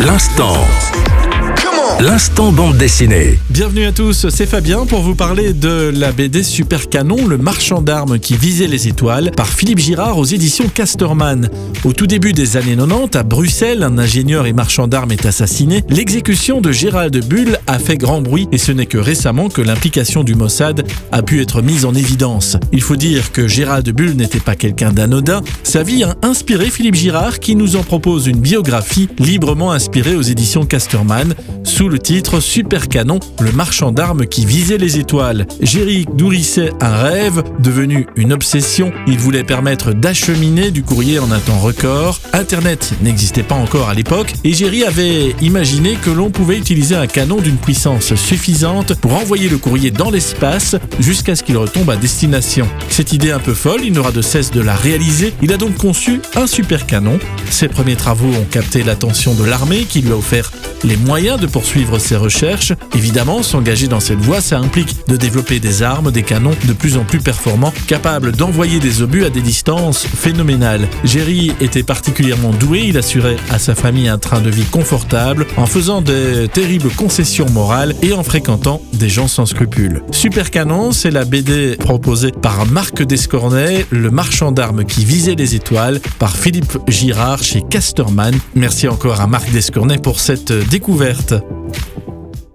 L'instant. L'instant bande dessinée. Bienvenue à tous, c'est Fabien pour vous parler de la BD Super Canon, le marchand d'armes qui visait les étoiles, par Philippe Girard aux éditions Casterman. Au tout début des années 90, à Bruxelles, un ingénieur et marchand d'armes est assassiné. L'exécution de Gérald Bull a fait grand bruit et ce n'est que récemment que l'implication du Mossad a pu être mise en évidence. Il faut dire que Gérald Bull n'était pas quelqu'un d'anodin. Sa vie a inspiré Philippe Girard qui nous en propose une biographie librement inspirée aux éditions Casterman le titre Super Canon, le marchand d'armes qui visait les étoiles. Géry nourrissait un rêve, devenu une obsession. Il voulait permettre d'acheminer du courrier en un temps record. Internet n'existait pas encore à l'époque et Géry avait imaginé que l'on pouvait utiliser un canon d'une puissance suffisante pour envoyer le courrier dans l'espace jusqu'à ce qu'il retombe à destination. Cette idée un peu folle, il n'aura de cesse de la réaliser. Il a donc conçu un super canon. Ses premiers travaux ont capté l'attention de l'armée qui lui a offert les moyens de poursuivre ses recherches. Évidemment, s'engager dans cette voie, ça implique de développer des armes, des canons de plus en plus performants, capables d'envoyer des obus à des distances phénoménales. Jerry était particulièrement doué, il assurait à sa famille un train de vie confortable en faisant de terribles concessions morales et en fréquentant des gens sans scrupules. Super Canon, c'est la BD proposée par Marc Descornet, le marchand d'armes qui visait les étoiles, par Philippe Girard chez Casterman. Merci encore à Marc Descornet pour cette découverte.